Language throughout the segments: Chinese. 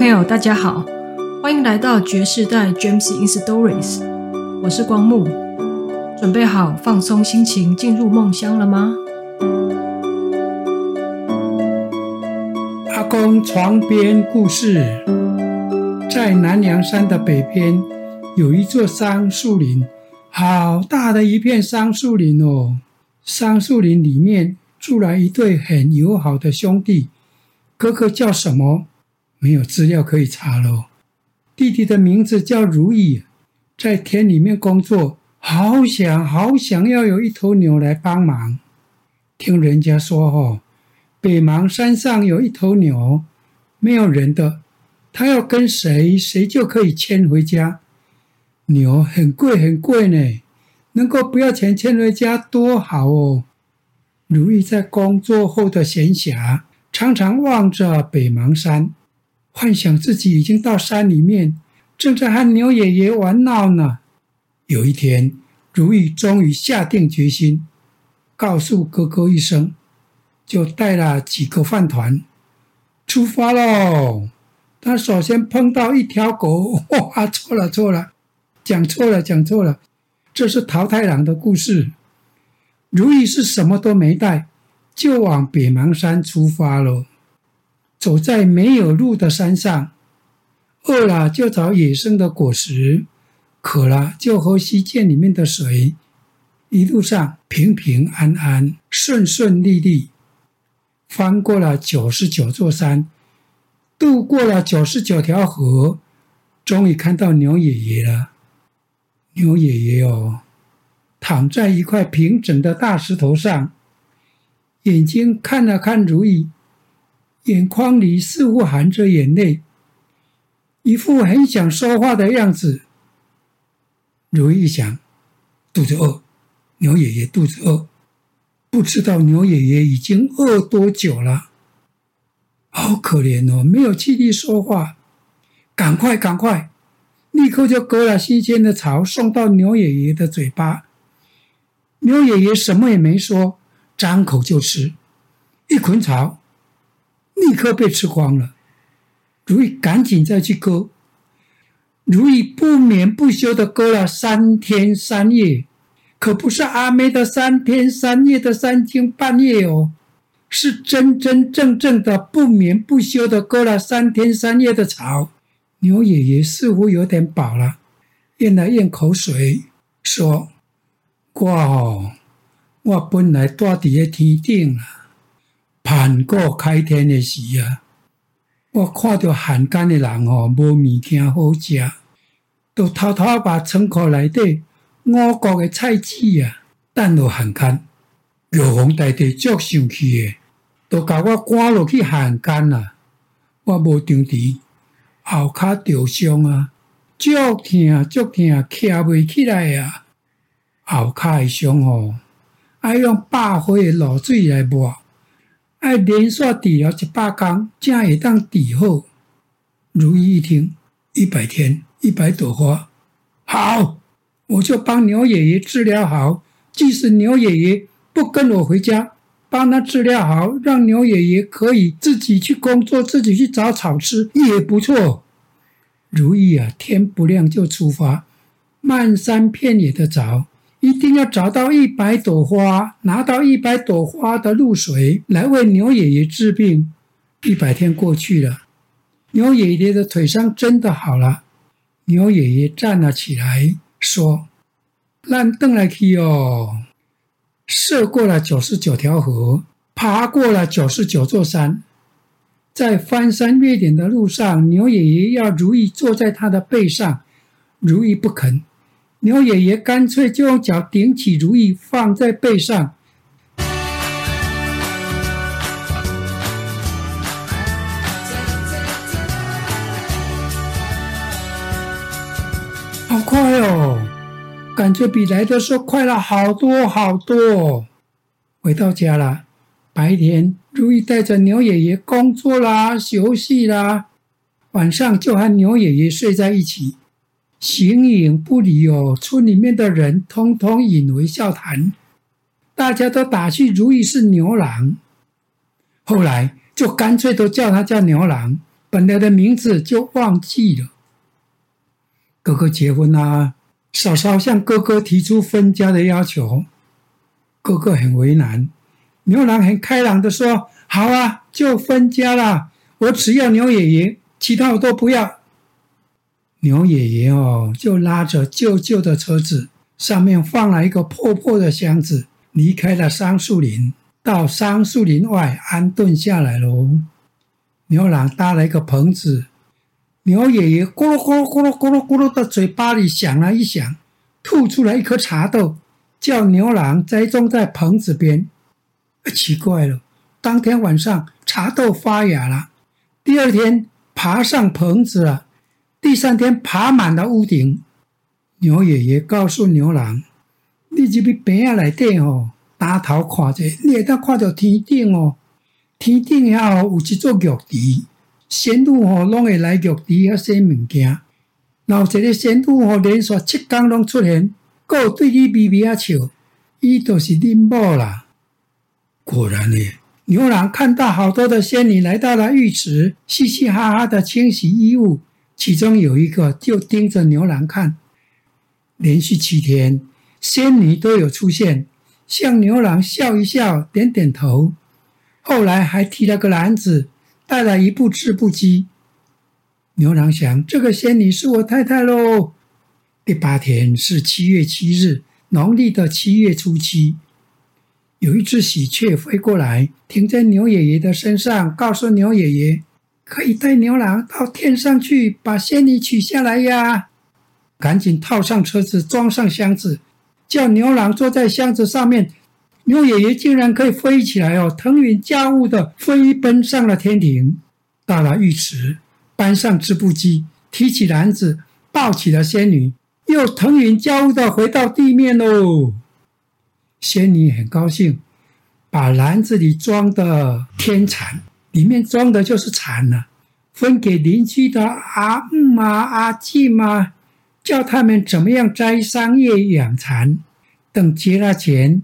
朋友，大家好，欢迎来到爵士代 James in Stories，我是光木，准备好放松心情进入梦乡了吗？阿公床边故事，在南梁山的北边有一座桑树林，好大的一片桑树林哦！桑树林里面住了一对很友好的兄弟，哥哥叫什么？没有资料可以查喽。弟弟的名字叫如意，在田里面工作，好想好想要有一头牛来帮忙。听人家说哦，北邙山上有一头牛，没有人的，他要跟谁，谁就可以牵回家。牛很贵很贵呢，能够不要钱牵回家多好哦。如意在工作后的闲暇，常常望着北邙山。幻想自己已经到山里面，正在和牛爷爷玩闹呢。有一天，如意终于下定决心，告诉哥哥一声，就带了几个饭团出发喽。他首先碰到一条狗，哇，错了错了，讲错了讲错了，这是桃太郎的故事。如意是什么都没带，就往北邙山出发喽。走在没有路的山上，饿了就找野生的果实，渴了就喝溪涧里面的水。一路上平平安安、顺顺利利，翻过了九十九座山，渡过了九十九条河，终于看到牛爷爷了。牛爷爷哦，躺在一块平整的大石头上，眼睛看了看如意。眼眶里似乎含着眼泪，一副很想说话的样子。如意想，肚子饿，牛爷爷肚子饿，不知道牛爷爷已经饿多久了，好可怜哦，没有气力说话。赶快，赶快，立刻就割了新鲜的草送到牛爷爷的嘴巴。牛爷爷什么也没说，张口就吃一捆草。立刻被吃光了，如意赶紧再去割，如意不眠不休的割了三天三夜，可不是阿妹的三天三夜的三更半夜哦，是真真正正的不眠不休的割了三天三夜的草。牛爷爷似乎有点饱了，咽了咽口水，说：“哇哦，我本来住伫个天顶了。”盘古开天的时啊，我看到汉奸的人哦，无物件好食，就偷偷把仓库内底五谷的菜籽啊，等落汉奸。玉皇大帝足生气的，就把我赶落去汉奸啦。我无张持，后骹着伤啊，足疼足疼，徛袂起来啊。后骹的伤哦，爱用百花的露水来抹。爱连续治疗一百天，才会当治好。如意一听，一百天，一百朵花，好，我就帮牛爷爷治疗好。即使牛爷爷不跟我回家，帮他治疗好，让牛爷爷可以自己去工作，自己去找草吃，也不错。如意啊，天不亮就出发，漫山遍野的找。一定要找到一百朵花，拿到一百朵花的露水来为牛爷爷治病。一百天过去了，牛爷爷的腿伤真的好了。牛爷爷站了起来，说：“咱转来去哦。”涉过了九十九条河，爬过了九十九座山，在翻山越岭的路上，牛爷爷要如意坐在他的背上，如意不肯。牛爷爷干脆就用脚顶起如意，放在背上。好快哦，感觉比来的时候快了好多好多。回到家了，白天如意带着牛爷爷工作啦、休息啦，晚上就和牛爷爷睡在一起。形影不离哦，村里面的人通通引为笑谈，大家都打趣如意是牛郎，后来就干脆都叫他叫牛郎，本来的名字就忘记了。哥哥结婚啦，嫂嫂向哥哥提出分家的要求，哥哥很为难。牛郎很开朗的说：“好啊，就分家啦，我只要牛爷爷，其他我都不要。”牛爷爷哦，就拉着旧旧的车子，上面放了一个破破的箱子，离开了桑树林，到桑树林外安顿下来喽。牛郎搭了一个棚子，牛爷爷咕噜咕噜咕噜咕噜咕噜的嘴巴里响了一响，吐出来一颗茶豆，叫牛郎栽种在棚子边。奇怪了，当天晚上茶豆发芽了，第二天爬上棚子了，第三天爬满了屋顶。牛爷爷告诉牛郎：“你这边棚仔内底哦，抬头看者，你会当看到天顶哦。”天顶遐有一座玉池，仙女哦拢会来玉池遐洗物件。然后一个仙女吼连续七天拢出现，阁有对你微微啊笑，伊就是恁某啦。果然呢，牛郎看到好多的仙女来到了浴池，嘻嘻哈哈的清洗衣物。其中有一个就盯着牛郎看，连续七天，仙女都有出现，向牛郎笑一笑，点点头。后来还提了个篮子，带了一部织布机。牛郎想，这个仙女是我太太喽。第八天是七月七日，农历的七月初七。有一只喜鹊飞过来，停在牛爷爷的身上，告诉牛爷爷，可以带牛郎到天上去，把仙女取下来呀。赶紧套上车子，装上箱子，叫牛郎坐在箱子上面。牛爷爷竟然可以飞起来哦，腾云驾雾的飞奔上了天庭，到了浴池，搬上织布机，提起篮子，抱起了仙女，又腾云驾雾的回到地面喽。仙女很高兴，把篮子里装的天蚕，里面装的就是蚕呢，分给邻居的阿姆啊、阿静啊，叫他们怎么样摘桑叶养蚕，等结了钱。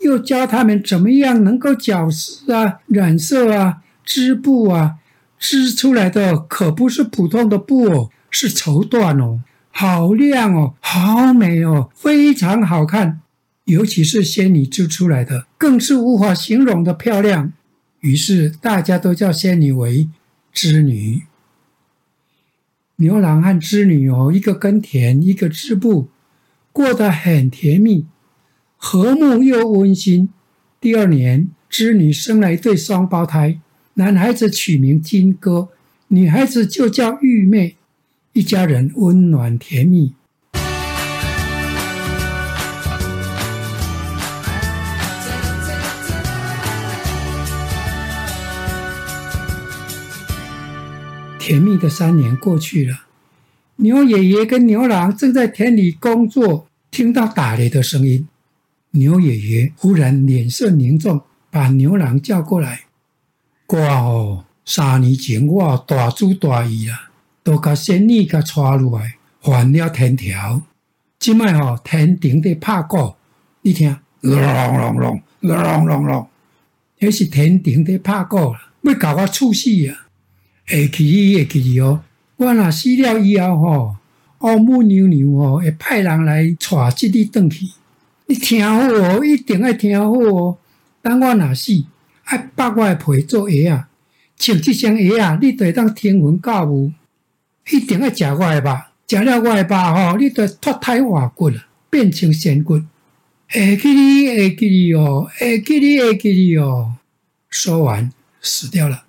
又教他们怎么样能够绞丝啊、染色啊、织布啊，织出来的可不是普通的布哦，是绸缎哦，好亮哦，好美哦，非常好看。尤其是仙女织出来的，更是无法形容的漂亮。于是大家都叫仙女为织女。牛郎和织女哦，一个耕田，一个织布，过得很甜蜜。和睦又温馨。第二年，织女生了一对双胞胎，男孩子取名金戈，女孩子就叫玉妹，一家人温暖甜蜜。甜蜜的三年过去了，牛爷爷跟牛郎正在田里工作，听到打雷的声音。牛爷爷忽然脸色凝重，把牛郎叫过来：“我哦，三年前我大主大意啊，都把仙女给带入来，还了天条。今麦哦，天顶的拍鼓，你听，隆隆隆隆，隆隆隆，那是天顶的拍鼓了，要搞我出事啊！会记会记哦，我若死了以后吼，王母娘娘哦会派人来带这里转去。”你听好哦，一定要听好哦。等我若死，爱把我的皮做鞋啊，穿这双鞋啊，你就会当天文教母。一定要食我的肉，食了我的肉吼，你就脱胎换骨了，变成仙骨。会记你，会记你哦，会记你，会记你哦。说完，死掉了。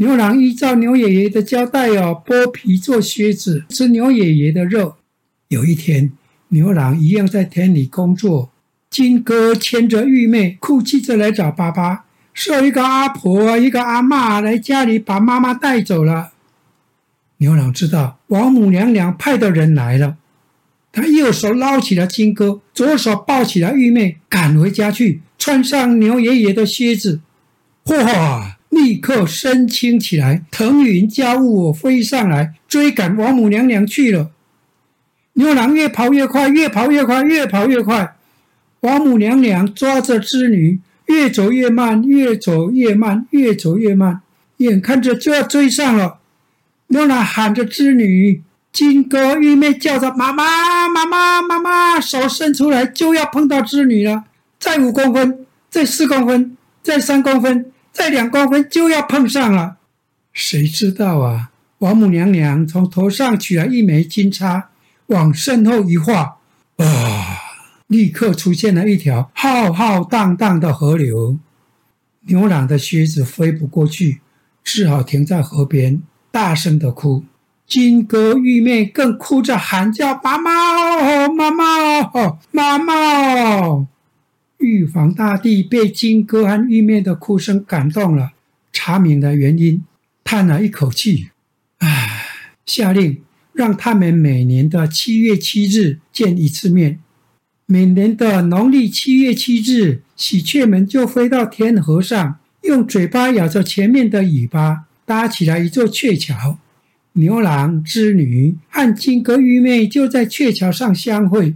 牛郎依照牛爷爷的交代哦，剥皮做靴子，吃牛爷爷的肉。有一天。牛郎一样在田里工作，金戈牵着玉妹，哭泣着来找爸爸，说一个阿婆、一个阿嬷来家里把妈妈带走了。牛郎知道王母娘娘派的人来了，他右手捞起了金戈，左手抱起了玉妹，赶回家去，穿上牛爷爷的靴子，哗，立刻身轻起来，腾云驾雾飞上来，追赶王母娘娘去了。牛郎越跑越快，越跑越快，越跑越快。王母娘娘抓着织女，越走越慢，越走越慢，越走越慢。眼看着就要追上了，牛郎喊着织女，金哥玉妹叫着妈妈妈妈妈妈，手伸出来就要碰到织女了，再五公分，再四公分，再三公分，再两公分就要碰上了。谁知道啊？王母娘娘从头上取了一枚金叉，往身后一画，啊！立刻出现了一条浩浩荡荡的河流。牛郎的靴子飞不过去，只好停在河边，大声的哭。金哥玉妹更哭着喊叫：“妈妈，妈妈，妈妈！”玉皇大帝被金哥和玉妹的哭声感动了，查明了原因，叹了一口气，唉，下令让他们每年的七月七日见一次面。每年的农历七月七日，喜鹊们就飞到天河上，用嘴巴咬着前面的尾巴，搭起来一座鹊桥。牛郎织女和金哥玉妹就在鹊桥上相会。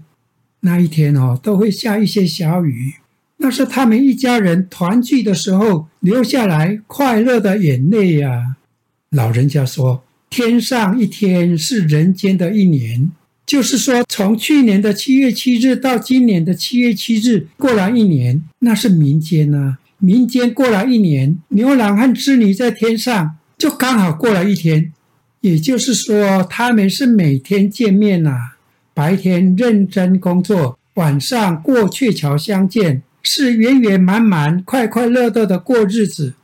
那一天哦，都会下一些小雨，那是他们一家人团聚的时候流下来快乐的眼泪呀。老人家说：“天上一天是人间的一年。”就是说，从去年的七月七日到今年的七月七日，过了一年，那是民间呐、啊。民间过了一年，牛郎和织女在天上就刚好过了一天。也就是说，他们是每天见面呐、啊，白天认真工作，晚上过鹊桥相见，是圆圆满满、快快乐乐的过日子。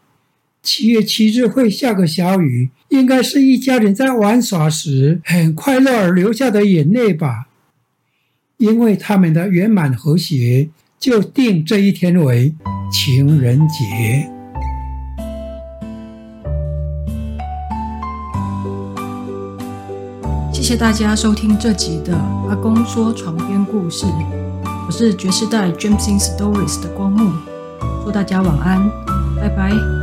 七月七日会下个小雨，应该是一家人在玩耍时很快乐而流下的眼泪吧。因为他们的圆满和谐，就定这一天为情人节。谢谢大家收听这集的阿公说床边故事，我是爵士代 Gems in Stories 的光木，祝大家晚安，拜拜。